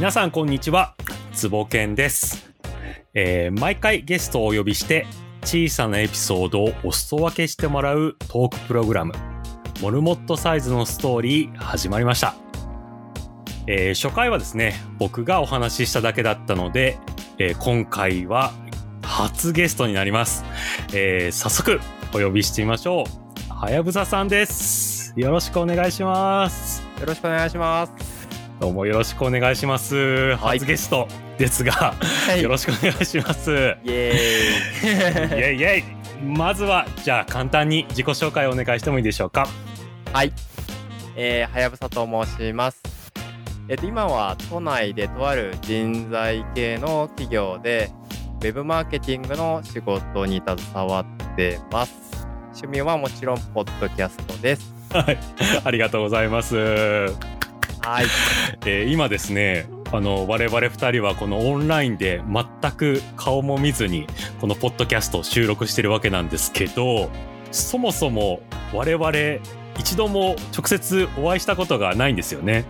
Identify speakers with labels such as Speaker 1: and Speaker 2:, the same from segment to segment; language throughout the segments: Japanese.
Speaker 1: 皆さんこんにちは。つぼけんです、えー毎回ゲストをお呼びして小さなエピソードをお裾分けしてもらうトークプログラム。モルモットサイズのストーリー始まりました、えー初回はですね僕がお話ししただけだったので、えー今回は初ゲストになります、えー早速お呼びしてみましょう。はやぶささんです。よろしくお願いします。
Speaker 2: よろしくお願いします。
Speaker 1: どうもよろしくお願いします。
Speaker 2: はい
Speaker 1: 初ゲストですが、
Speaker 2: はい
Speaker 1: よろしくお願いします。
Speaker 2: イエ
Speaker 1: イェイイェイ。まずはじゃあ簡単に自己紹介をお願いしてもいいでしょうか。
Speaker 2: ーイ。はい。えー、はやぶさと申します。えっ、と今は都内でとある人材系の企業でウェブマーケティングの仕事に携わってます。趣味はもちろんポッドキャストです。
Speaker 1: はい、ありがとうございます。え
Speaker 2: はい。
Speaker 1: ー今ですね。あの我々二人はこのオンラインで全く顔も見ずにこのポッドキャストを収録してるわけなんですけどそもそも我々一度も直接お会いしたことがないんですよね。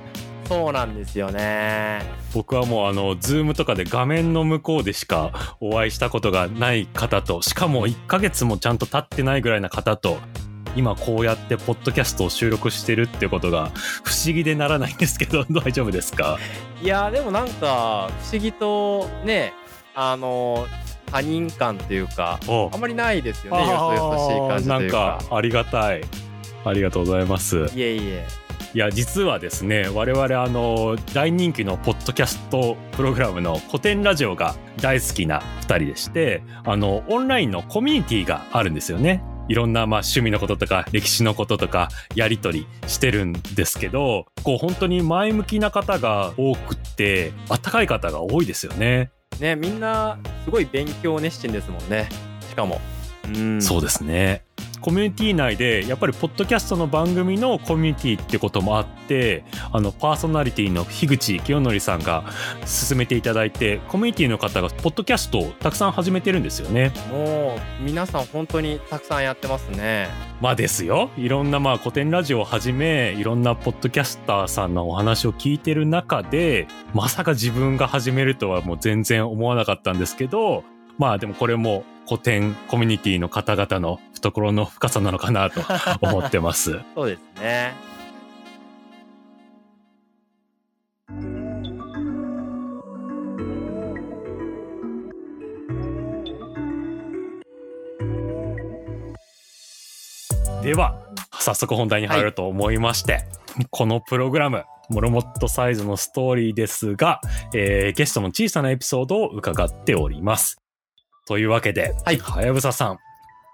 Speaker 2: そうなんですよね。
Speaker 1: 僕はもうあのズームとかで画面の向こうでしかお会いしたことがない方としかも1ヶ月もちゃんと経ってないぐらいな方と今こうやってポッドキャストを収録してるってことが不思議でならないんですけど 大丈夫ですか？
Speaker 2: いやーでもなんか不思議とねあの他人感というか
Speaker 1: お
Speaker 2: あんまりないですよね。よそよそしい感じ
Speaker 1: なん
Speaker 2: というか。
Speaker 1: かありがたいありがとうございます
Speaker 2: いえいえ。
Speaker 1: いや実はですね我々あの大人気のポッドキャストプログラムの古典ラジオが大好きな2人でしてあのオンラインのコミュニティがあるんですよね。いろんなまあ趣味のこととか歴史のこととかやり取りしてるんですけどこう本当に前向きな方が多くってあったかい方が多いですよね。
Speaker 2: ねみんなすごい勉強熱心ですもんねしかもうん
Speaker 1: そうですね。コミュニティ内でやっぱりポッドキャストの番組のコミュニティってこともあってあのパーソナリティの樋口清則さんが進めていただいてコミュニティの方がポッドキャストをたくさん始めてるんですよね。
Speaker 2: もう皆さん本当にたくさんやってますね
Speaker 1: まあですよいろんなまあ古典ラジオをはじめいろんなポッドキャスターさんのお話を聞いてる中でまさか自分が始めるとはもう全然思わなかったんですけどまあでもこれも古典コミュニティの方々の懐の深さなのかなと 思ってます。
Speaker 2: そうですね
Speaker 1: では早速本題に入ると思いまして、このプログラムモルモットサイズのストーリーですが、えーゲストの小さなエピソードを伺っております。というわけで、
Speaker 2: はい
Speaker 1: はやぶささん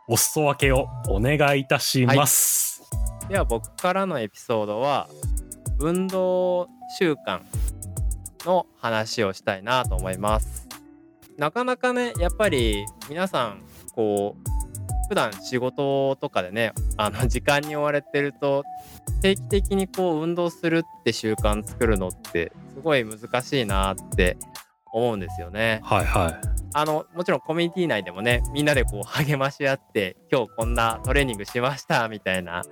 Speaker 1: お裾分けをお願いいたします。
Speaker 2: では僕からのエピソードは運動習慣の話をしたいなと思いますなかなかねやっぱり皆さんこう普段仕事とかでねあの 時間に追われてると定期的にこう運動するって習慣作るのってすごい難しいなって思うんですよね。
Speaker 1: はいはい。
Speaker 2: あのもちろんコミュニティ内でもねみんなでこう励まし合って今日こんなトレーニングしましたみたいな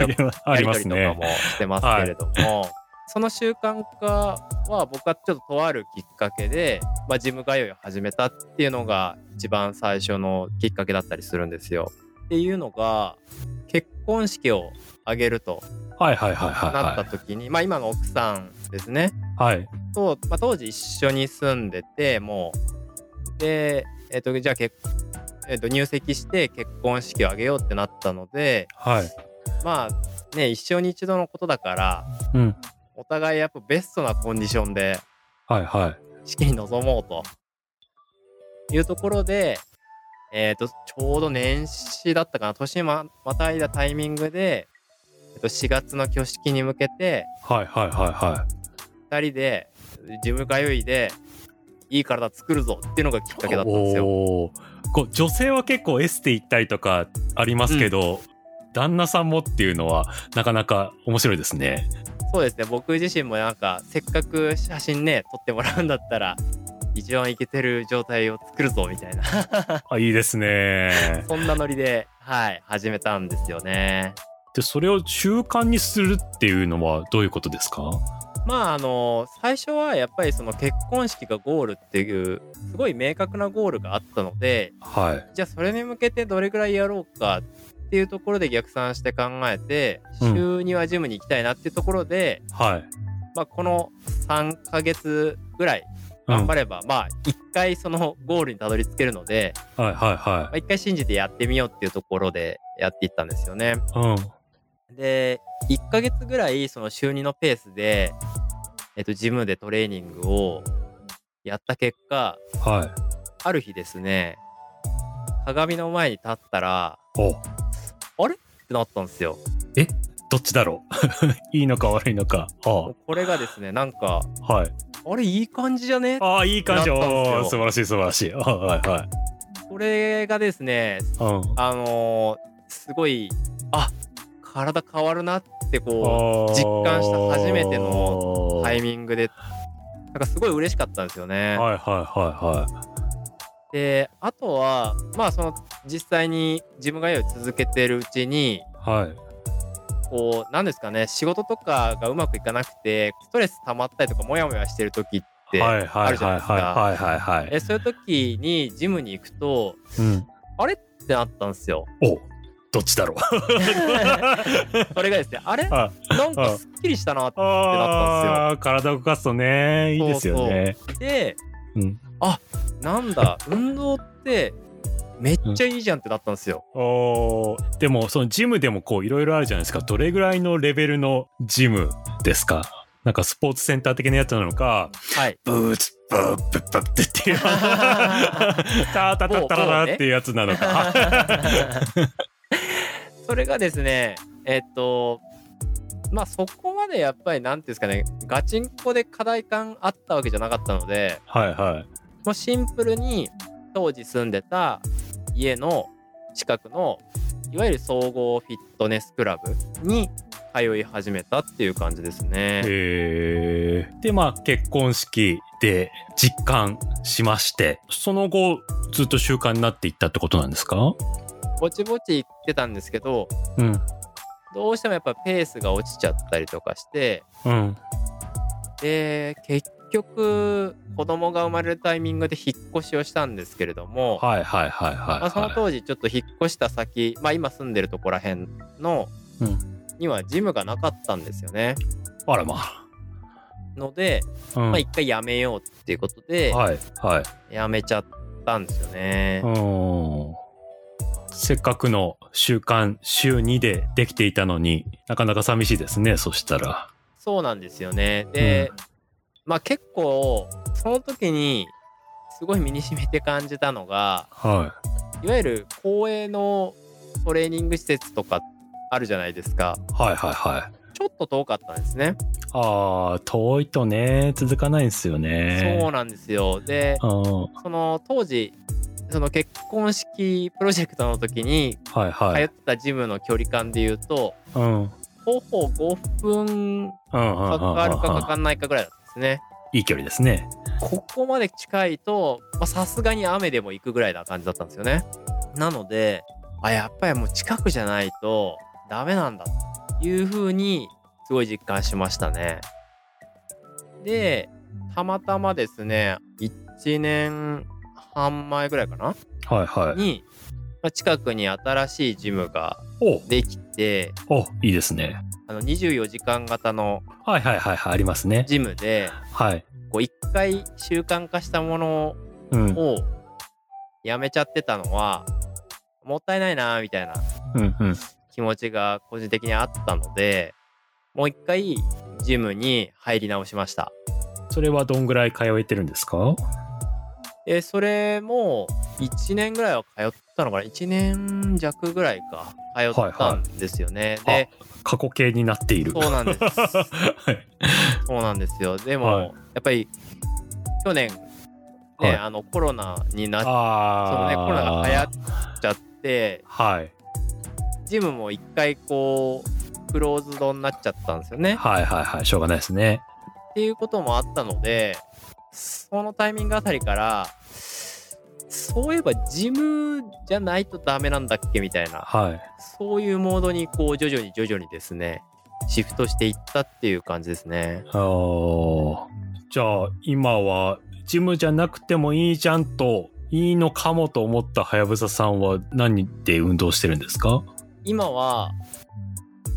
Speaker 2: やりと
Speaker 1: あり
Speaker 2: とか。もしてますけれども、その習慣化は僕はちょっととあるきっかけで、まあ、ジム通いを始めたっていうのが一番最初のきっかけだったりするんですよ。っていうのが結婚式を挙げると
Speaker 1: はいはいはいはい
Speaker 2: なった
Speaker 1: はい。
Speaker 2: 時に、まあ今の奥さんですね
Speaker 1: はい。
Speaker 2: と、まあ、当時一緒に住んでてもうで、えっとじゃあ結、えっと入籍して結婚式を挙げようってなったので
Speaker 1: はい。
Speaker 2: まあね一生に一度のことだから
Speaker 1: うん。
Speaker 2: お互いやっぱベストなコンディションで
Speaker 1: はいはい。
Speaker 2: 式に臨もうというところで、えっとちょうど年始だったかな年ままたいだタイミングで、えっと4月の挙式に向けて
Speaker 1: はいはいはいは
Speaker 2: 2人でジム通いでいい体作るぞっていうのがきっか
Speaker 1: い。
Speaker 2: けだったんですよ。
Speaker 1: こう女性は結構エステ行ったりとかありますけど、旦那さんもっていうのはなかなか面白いですね。
Speaker 2: そうですね僕自身もなんかせっかく写真ね撮ってもらうんだったら一番イケてる状態を作るぞみたいな
Speaker 1: あいいですね。
Speaker 2: そんなノリではい始めたんですよね。
Speaker 1: でそれを習慣にするっていうのはどういうことですか？
Speaker 2: まああの最初はやっぱりその結婚式がゴールっていうすごい明確なゴールがあったので
Speaker 1: はい。
Speaker 2: じゃあそれに向けてどれぐらいやろうかっていうところで逆算して考えて
Speaker 1: うん
Speaker 2: 週2はジムに行きたいなっていうところで、
Speaker 1: はい。
Speaker 2: まあ、この3ヶ月ぐらい
Speaker 1: うん
Speaker 2: 頑張れば、まあ1回そのゴールにたどり着けるので、
Speaker 1: はいはいは
Speaker 2: まあ、1回信じてやってみようっていうところでやっていったんですよね。
Speaker 1: い。うん。
Speaker 2: で1ヶ月ぐらいその週2のペースで、えっと、ジムでトレーニングをやった結果
Speaker 1: はい。
Speaker 2: ある日ですね鏡の前に立ったら
Speaker 1: お
Speaker 2: ってなったんですよ。
Speaker 1: どっちだろう？いいのか悪いのか。
Speaker 2: これがですねなんか
Speaker 1: あはい。
Speaker 2: あれいい感じじゃね？
Speaker 1: ああ、いい感じ。おー素晴らしい素晴らしい。あはいはい。
Speaker 2: これがですね
Speaker 1: うん。
Speaker 2: あのーすごいあ体変わるなってこう実感した初めてのタイミングでなんかすごい嬉しかったんですよね。
Speaker 1: はいはいはいはい。
Speaker 2: であとはまあその実際に自分が絵を続けてるうちに
Speaker 1: はい。
Speaker 2: こうなんですかね仕事とかがうまくいかなくてストレス溜まったりとかモヤモヤしてる時って、あるじゃないですか
Speaker 1: はいはいはいはい。
Speaker 2: えそういう時にジムに行くと
Speaker 1: うん。
Speaker 2: ってなったんですよ。
Speaker 1: おどっちだろう。
Speaker 2: それがですねあれ？
Speaker 1: あ
Speaker 2: なんかすっきりしたなって
Speaker 1: あー体を動かすとね、いいですよね。
Speaker 2: で
Speaker 1: うん。
Speaker 2: なんだ運動ってめっちゃいいじゃんってなったんですよ。
Speaker 1: おー。でもそのジムでもこういろいろあるじゃないですか。どれぐらいのレベルのジムですか？なんかスポーツセンター的なやつなのか
Speaker 2: はい。
Speaker 1: ブーツブーブッブッってっていう。タータタタタタっていうやつなのか
Speaker 2: それがですねえっとまあそこまでやっぱりなんていうんですかねガチンコで課題感あったわけじゃなかったので
Speaker 1: はいはい。
Speaker 2: もうシンプルに当時住んでた家の近くのいわゆる総合フィットネスクラブに通い始めたっていう感じですね。
Speaker 1: へー。でまあ結婚式で実感しましてその後ずっと習慣になっていったってことなんですか？
Speaker 2: ぼちぼち行ってたんですけど
Speaker 1: うん。
Speaker 2: どうしてもやっぱペースが落ちちゃったりとかして
Speaker 1: うん。
Speaker 2: で結局子供が生まれるタイミングで引っ越しをしたんですけれども、
Speaker 1: はいはいはいはい、はい。
Speaker 2: まあ、その当時ちょっと引っ越した先、まあ、今住んでるとこら辺の
Speaker 1: うん。
Speaker 2: にはジムがなかったんですよね。
Speaker 1: あらまあ。
Speaker 2: ので、
Speaker 1: うん。
Speaker 2: まあ、一回やめようっていうことで
Speaker 1: はいはい。
Speaker 2: やめちゃったんですよね。
Speaker 1: うんせっかくの習慣週2でできていたのになかなか寂しいですねそしたら
Speaker 2: そうなんですよね。で、まあ結構その時にすごい身に染みて感じたのが
Speaker 1: はい
Speaker 2: わゆる公営のトレーニング施設とかあるじゃないですか。
Speaker 1: いはいはいはい
Speaker 2: ちょっと遠かったんですね。
Speaker 1: ああ遠いとね続かないんですよね
Speaker 2: そうなんですよ。で、
Speaker 1: うん
Speaker 2: その当時その結婚式プロジェクトの時に
Speaker 1: はいはい
Speaker 2: 通ってたジムの距離感で言うと、
Speaker 1: うんうん
Speaker 2: 徒歩5分かかるかかかんないかぐらいだったんですね。
Speaker 1: いい距離ですね
Speaker 2: ここまで近いとまあさすがに雨でも行くぐらいな感じだったんですよね。なのであやっぱりもう近くじゃないとダメなんだというふうにすごい実感しましたね。でたまたまですね1年半前ぐらいかな？
Speaker 1: はいはい。
Speaker 2: に、まあ近くに新しいジムが
Speaker 1: お。
Speaker 2: できて
Speaker 1: おいいですね。
Speaker 2: あの24時間型の
Speaker 1: はいはいはいはいありますね。
Speaker 2: ジムで
Speaker 1: はい。
Speaker 2: こう1回習慣化したもの
Speaker 1: うん。
Speaker 2: をやめちゃってたのはもったいないなみたいな
Speaker 1: うんうん。
Speaker 2: 気持ちが個人的にあったのでもう一回ジムに入り直しました。
Speaker 1: それはどんぐらい通えてるんですか？
Speaker 2: でそれも1年ぐらいは通ったのかな？1年弱ぐらいか。通ったんですよね、
Speaker 1: はい
Speaker 2: で
Speaker 1: 過去形になっている。
Speaker 2: そうなんです
Speaker 1: はい。
Speaker 2: そうなんですよ。でも、
Speaker 1: はい。
Speaker 2: やっぱり去年ね、
Speaker 1: はい。
Speaker 2: あのコロナになっそのねコロナが流行っちゃって
Speaker 1: はい。
Speaker 2: ジムも一回こうクローズドになっちゃったんですよね。
Speaker 1: はいはいはい。しょうがないですね。
Speaker 2: っていうこともあったのでそのタイミングあたりからそういえばジムじゃないとダメなんだっけみたいな
Speaker 1: はい。
Speaker 2: そういうモードにこう徐々に徐々にですねシフトしていったっていう感じですね。
Speaker 1: あー。じゃあ今はジムじゃなくてもいいじゃんといいのかもと思ったはやぶささんは何で運動してるんですか？
Speaker 2: 今は、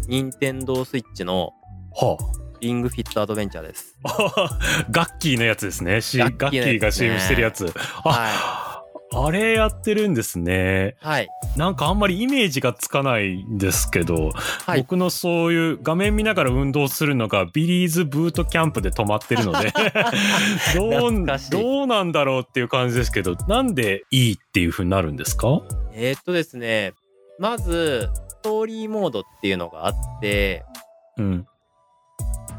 Speaker 2: 任天堂スイッチの
Speaker 1: は
Speaker 2: リングフィットアドベンチャーです。
Speaker 1: あ。ガッキーのやつですね。し
Speaker 2: ガ
Speaker 1: ガッキ
Speaker 2: ー
Speaker 1: が CM してるやつ。あ、
Speaker 2: は
Speaker 1: あれやってるんですね。
Speaker 2: い。はい。
Speaker 1: なんかあんまりイメージがつかないんですけど、
Speaker 2: はい。
Speaker 1: 僕のそういう画面見ながら運動するのがビリーズブートキャンプで止まってるので どうどうなんだろうっていう感じですけどなんでいいっていう風になるんですか？
Speaker 2: えーっとですね、まず、ストーリーモードっていうのがあって、
Speaker 1: うん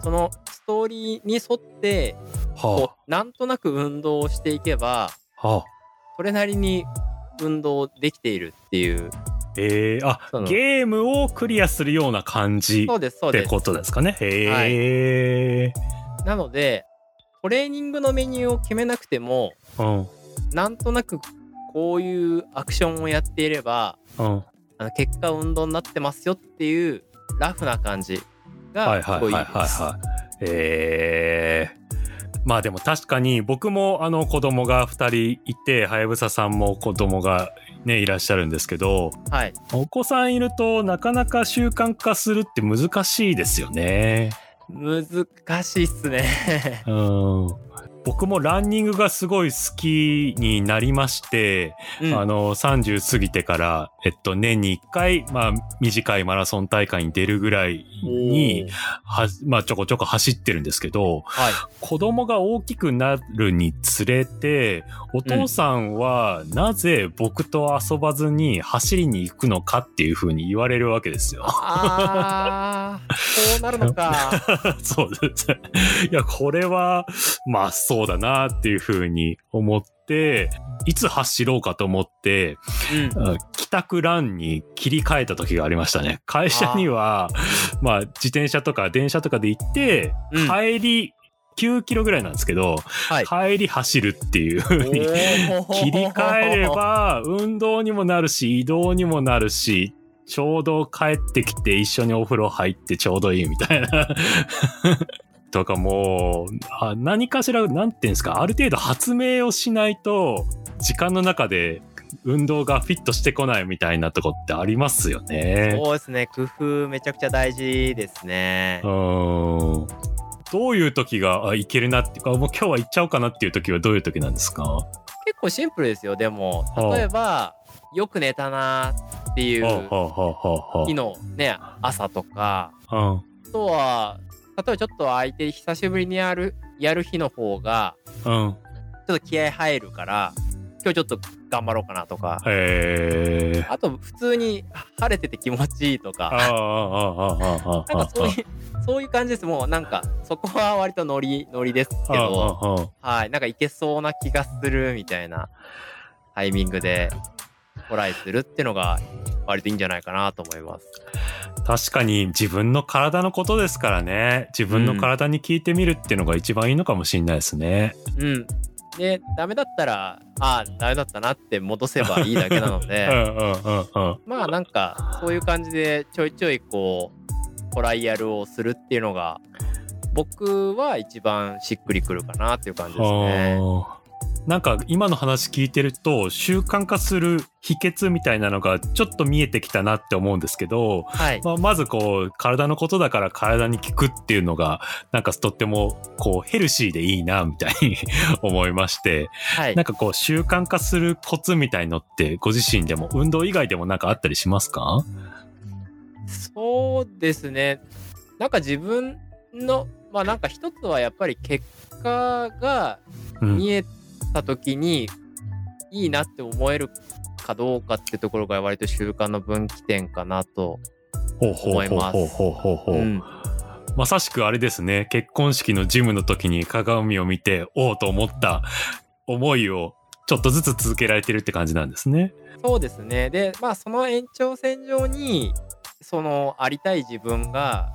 Speaker 2: そのストーリーに沿って、こ
Speaker 1: は
Speaker 2: う、なんとなく運動をしていけば、
Speaker 1: あはあ。
Speaker 2: それなりに運動できているっていう。
Speaker 1: えー、あゲームをクリアするような感じ。ってことですかね？へえ、
Speaker 2: なので、トレーニングのメニューを決めなくても、
Speaker 1: うん。
Speaker 2: なんとなくこういうアクションをやっていれば、
Speaker 1: うん。
Speaker 2: あの結果運動になってますよっていうラフな感じ。
Speaker 1: はい
Speaker 2: がすごいいい
Speaker 1: はいはい
Speaker 2: です。
Speaker 1: はいはいえーまあでも確かに僕もあの子供が2人いてはやぶささんも子供がねいらっしゃるんですけど
Speaker 2: はい。
Speaker 1: お子さんいるとなかなか習慣化するって難しいですよね。
Speaker 2: 難しいっすね。
Speaker 1: うん僕もランニングがすごい好きになりまして、
Speaker 2: うん
Speaker 1: あの30過ぎてから、えっと、年に1回、まあ、短いマラソン大会に出るぐらいには、まあ、ちょこちょこ走ってるんですけど
Speaker 2: はい。
Speaker 1: 子供が大きくなるにつれてお父さんはなぜ僕と遊ばずに走りに行くのかっていうふうに言われるわけですよ。
Speaker 2: あー、そうなるのか。
Speaker 1: そうです。いや、これは、まあそうだなっていうふうに思って、いつ走ろうかと思って、
Speaker 2: うん。
Speaker 1: うん帰宅ランに切り替えた時がありましたね。会社には、まあ自転車とか電車とかで行って、
Speaker 2: うん
Speaker 1: 帰り9キロぐらいなんですけど、
Speaker 2: はい。
Speaker 1: 帰り走るっていうふうに切り替えれば運動にもなるし移動にもなるしちょうど帰ってきて一緒にお風呂入ってちょうどいいみたいな。とかもうあ何かしらなんていうんですかある程度発明をしないと時間の中で運動がフィットしてこないみたいなとこってありますよね。
Speaker 2: そうですね。工夫めちゃくちゃ大事ですね
Speaker 1: う。ーんどういう時があいけるなっていうかもう今日は行っちゃおうかなっていう時はどういう時なんですか？
Speaker 2: 結構シンプルですよ。でも、
Speaker 1: はあ
Speaker 2: 例えば、よく寝たなっていう
Speaker 1: はあはあはあは
Speaker 2: 日のね、朝とか、
Speaker 1: あうん
Speaker 2: あとは、例えばちょっと相手久しぶりにやる、やる日の方が、
Speaker 1: うん。
Speaker 2: ちょっと気合入るから、今日ちょっと頑張ろうかなとか、
Speaker 1: へえ。
Speaker 2: あと普通に晴れてて気持ちいいとか。なんかそういう、そういう感じです。もうなんか、そこは割とノリ、ノリですけど、はい、なんかいけそうな気がするみたいなタイミングでトライするっていうのが割といいんじゃないかなと思います。
Speaker 1: 確かに自分の体のことですからね。自分の体に聞いてみるっていうのが一番いいのかもしれないですね。
Speaker 2: うん。で、ダメだったら、ああ、ダメだったなって戻せばいいだけなの
Speaker 1: うん
Speaker 2: で、
Speaker 1: うんうんうん。
Speaker 2: まあなんか、そういう感じでちょいちょいこう、トライアルをするっていうのが、僕は一番しっくりくるかなっていう感じですね。
Speaker 1: なんか今の話聞いてると習慣化する秘訣みたいなのがちょっと見えてきたなって思うんですけど、
Speaker 2: はい。
Speaker 1: まあ、まずこう体のことだから体に効くっていうのがなんかとってもこうヘルシーでいいなみたいに 思いまして
Speaker 2: はい
Speaker 1: なん。かこう習慣化するコツみたいのってご自身でも運動以外でもなんかあったりしますか？
Speaker 2: そうですね。なんか自分の、まあなんか一つはやっぱり結果が
Speaker 1: うん
Speaker 2: 見えた時にいいなって思えるかどうかってところが割と習慣の分岐点かなと。思います
Speaker 1: まさしくあれですね結婚式のジムの時に鏡を見ておおと思った思いをちょっとずつ続けられてるって感じなんですね。
Speaker 2: そうですね。で、まあその延長線上に、そのありたい自分が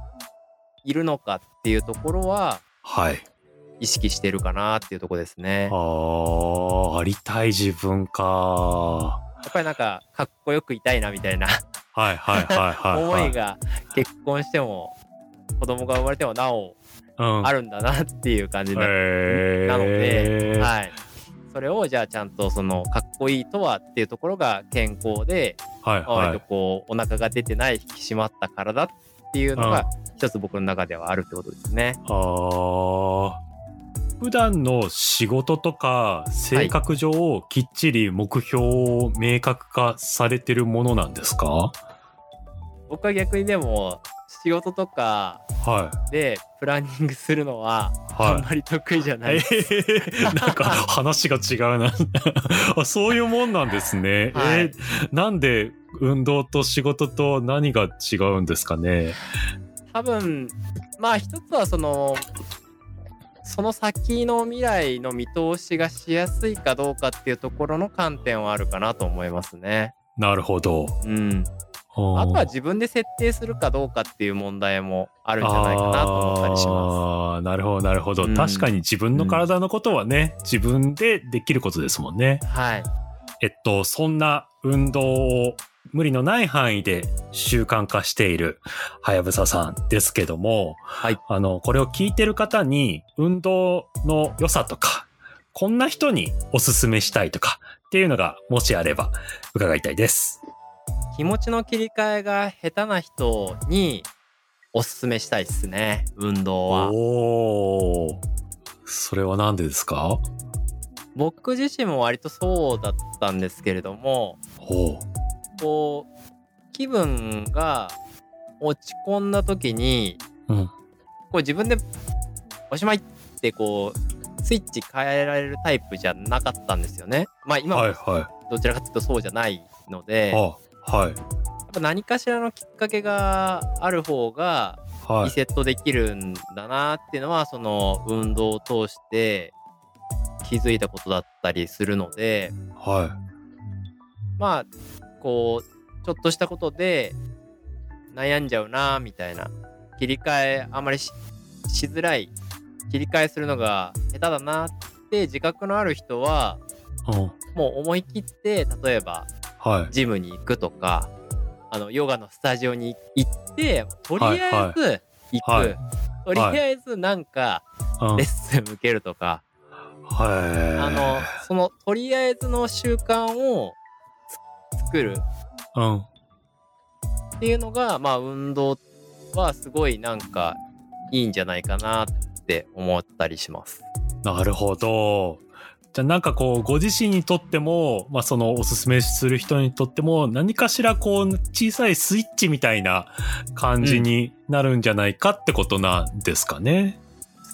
Speaker 2: いるのかっていうところは
Speaker 1: はい。
Speaker 2: 意識してるかなっていうところですね
Speaker 1: あ。ーありたい自分か。
Speaker 2: やっぱりなんかかっこよくいたいなみたいな
Speaker 1: はいはいはいはい、はい。
Speaker 2: 思いが結婚しても子供が生まれてもなお
Speaker 1: うん。
Speaker 2: あるんだなっていう感じな,、なので、はい、それをじゃあちゃんとそのかっこいいとはっていうところが健康で、
Speaker 1: はい
Speaker 2: まあ割と
Speaker 1: はい。
Speaker 2: こうお腹が出てない引き締まった体っていうのが一つ僕の中ではあるってことですね。
Speaker 1: あー普段の仕事とか性格上、きっちり目標を明確化されてるものなんですか？
Speaker 2: 僕は逆にでも仕事とか
Speaker 1: はい。
Speaker 2: でプランニングするのはあ
Speaker 1: はい。
Speaker 2: んまり得意じゃない。
Speaker 1: えーなんか話が違うな。あそういうもんなんですね、
Speaker 2: はい。
Speaker 1: えーなんで運動と仕事と何が違うんですかね？
Speaker 2: 多分まあ一つはそのその先の未来の見通しがしやすいかどうかっていうところの観点はあるかなと思いますね。
Speaker 1: なるほど。
Speaker 2: うん、
Speaker 1: あ
Speaker 2: あとは自分で設定するかどうかっていう問題もあるんじゃないかなと思ったりしま
Speaker 1: あーなるほどなるほど、
Speaker 2: うん。
Speaker 1: 確かに自分の体のことはね、自分でできることですもんね。
Speaker 2: す。はい。
Speaker 1: えっとそんな運動を無理のない範囲で習慣化しているはやぶささんですけども、
Speaker 2: はい
Speaker 1: あの、これを聞いてる方に運動の良さとか、こんな人におすすめしたいとかっていうのがもしあれば伺いたいです。
Speaker 2: 気持ちの切り替えが下手な人におすすめしたいですね。運動は。
Speaker 1: おー。それは何でですか？
Speaker 2: 僕自身も割とそうだったんですけれども、
Speaker 1: ほう。
Speaker 2: こう気分が落ち込んだ時に
Speaker 1: うん。
Speaker 2: こう自分でおしまいってこうスイッチ変えられるタイプじゃなかったんですよね。まあ今も
Speaker 1: はいは
Speaker 2: どちらかというとそうじゃないので、
Speaker 1: い。
Speaker 2: やっ
Speaker 1: あ、はい。
Speaker 2: ぱ何かしらのきっかけがある方が
Speaker 1: はい。
Speaker 2: リセットできるんだなっていうのはその運動を通して気づいたことだったりするので
Speaker 1: は
Speaker 2: まあこうちょっとしたことで悩んじゃうなみたいな。切り替えあまりししづらい。切り替えするのが下手だなって自覚のある人は。もう思い切って例えば
Speaker 1: はい。
Speaker 2: ジムに行くとかあのヨガのスタジオに行ってとりあえず行く、
Speaker 1: はい。はい。
Speaker 2: とりあえずなんか
Speaker 1: うん。
Speaker 2: レッスン受けるとか、
Speaker 1: はい。
Speaker 2: あのそのとりあえずの習慣をつ作る
Speaker 1: うん。
Speaker 2: っていうのがまあ運動はすごいなんかいいんじゃないかなって思ったりします。
Speaker 1: なるほど。じゃあなんかこうご自身にとっても、まあ、そのおすすめする人にとっても何かしらこう小さいスイッチみたいな感じになるんじゃないかってことなんですかね。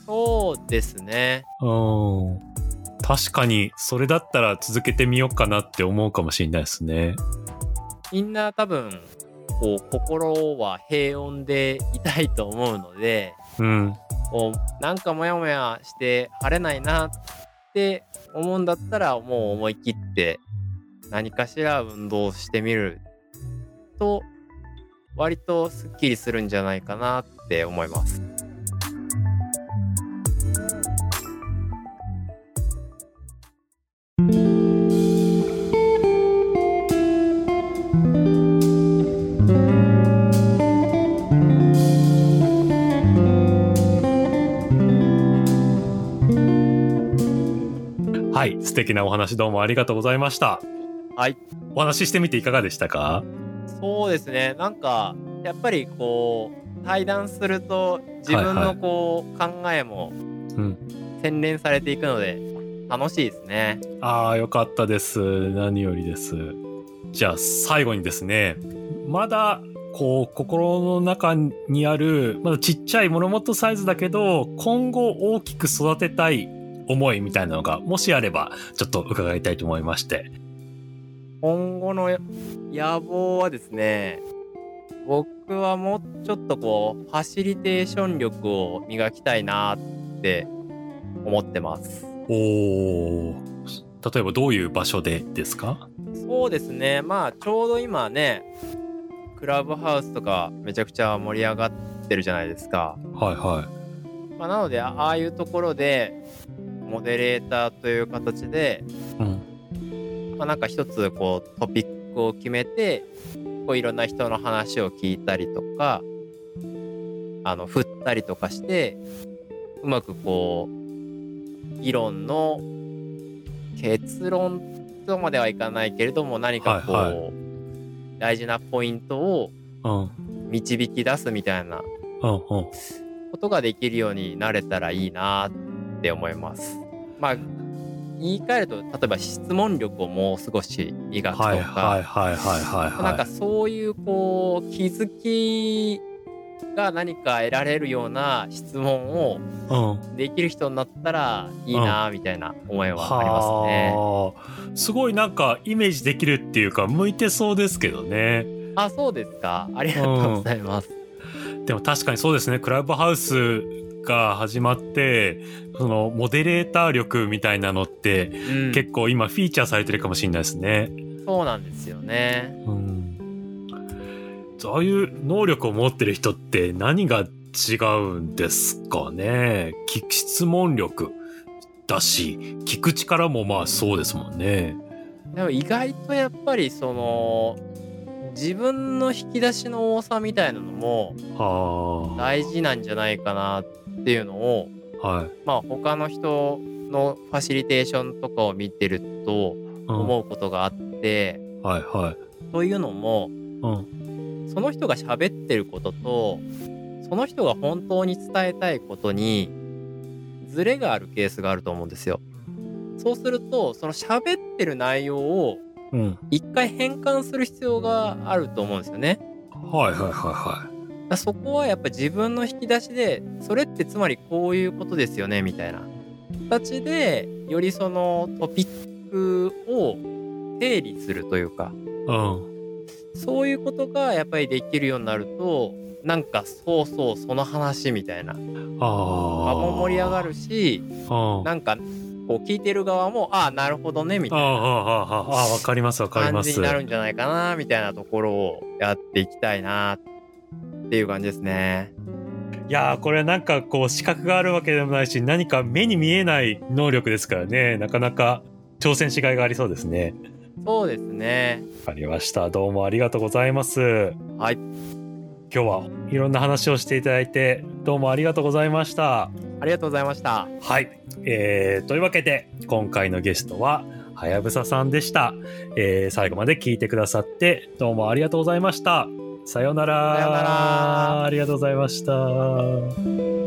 Speaker 2: そうですね。
Speaker 1: うん。確かにそれだったら続けてみようかなって思うかもしれないですね。
Speaker 2: みんな多分こう心は平穏でいたいと思うので
Speaker 1: うん。
Speaker 2: こうなんかモヤモヤして晴れないなって思うんだったらもう思い切って何かしら運動してみると割とすっきりするんじゃないかなって思います。
Speaker 1: はい。素敵なお話どうもありがとうございました。
Speaker 2: はい。
Speaker 1: お話ししてみていかがでしたか？
Speaker 2: そうですねなんかやっぱりこう対談すると自分
Speaker 1: はいはい
Speaker 2: のこう、考えも
Speaker 1: うん。
Speaker 2: 洗練されていくので楽しいですね。
Speaker 1: ああ、よかったです。何よりです。じゃあ最後にですね、まだこう心の中にある、まだちっちゃい物元サイズだけど、今後大きく育てたい思いみたいなのが、もしあれば、ちょっと伺いたいと思いまして。
Speaker 2: 今後の野望はですね僕はもうちょっとこうファシリテーション力を磨きたいなって思ってます
Speaker 1: おー。例えばどういう場所でですか？
Speaker 2: そうですねまあちょうど今ねクラブハウスとかめちゃくちゃ盛り上がってるじゃないですか、
Speaker 1: はいは
Speaker 2: まあ、なのでああいうところでモデレーターという形で、
Speaker 1: い。うん。
Speaker 2: まあ、なんか一つこうトピックを決めてこういろんな人の話を聞いたりとかあの振ったりとかしてうまくこう議論の結論とまではいかないけれども何かこう、
Speaker 1: はいは
Speaker 2: 大事なポイントを
Speaker 1: うん。
Speaker 2: 導き出すみたいな。ことができるようになれたらいいなって思います。まあ言い換えると例えば質問力をもう少し磨くとか、
Speaker 1: はいはいはいはいはいはい。
Speaker 2: なんかそういうこう気づきが何か得られるような質問を
Speaker 1: うん。
Speaker 2: できる人になったらいいなみたいな思いはありますね。
Speaker 1: はあ。すごいなんかイメージできるっていうか向いてそうですけどね。
Speaker 2: あそうですかありがとうございます。
Speaker 1: でも確かにそうですね。クラブハウスが始まって、そのモデレーター力みたいなのって、
Speaker 2: うん、
Speaker 1: 結構今フィーチャーされてるかもしれないですね。
Speaker 2: そうなんですよね。
Speaker 1: うん。そういう能力を持ってる人って何が違うんですかね？聞く質問力だし、聞く力もまあそうですもんね。
Speaker 2: でも意外とやっぱりその自分の引き出しの多さみたいなのも
Speaker 1: は
Speaker 2: 大事なんじゃないかなっていうのを
Speaker 1: あ。はい。
Speaker 2: まあ他の人のファシリテーションとかを見てると
Speaker 1: うん
Speaker 2: 思うことがあって、
Speaker 1: はいはい。
Speaker 2: というのも
Speaker 1: うん。
Speaker 2: その人が喋ってることとその人が本当に伝えたいことにズレがあるケースがあると思うんですよ。そうするとその喋ってる内容を
Speaker 1: うん。
Speaker 2: 一回変換する必要があると思うんですよね。
Speaker 1: はいはいはいは
Speaker 2: そこはやっぱ自分の引き出しでそれってつまりこういうことですよねみたいな形でよりそのトピックを整理するというか
Speaker 1: い。うん。
Speaker 2: そういうことがやっぱりできるようになるとなんかそうそうその話みたいな
Speaker 1: ああ。
Speaker 2: 場も盛り上がるし
Speaker 1: うん。
Speaker 2: なんかこう聞いてる側もああなるほどねみたいな
Speaker 1: ああ、ああ、ああ、わかりますわかります。
Speaker 2: 感じになるんじゃないかなみたいなところをやっていきたいなっていう感じですね。
Speaker 1: いやーこれなんかこう資格があるわけでもないし何か目に見えない能力ですからねなかなか挑戦しがいがありそうですね。
Speaker 2: そうですね。
Speaker 1: わかりましたどうもありがとうございます。
Speaker 2: はい
Speaker 1: 今日はいろんな話をしていただいてどうもありがとうございました。
Speaker 2: ありがとうございました。
Speaker 1: はい、えー、というわけで今回のゲストははやぶささんでした、えー最後まで聞いてくださってどうもありがとうございました。さようなら。
Speaker 2: さようなら
Speaker 1: ありがとうございました。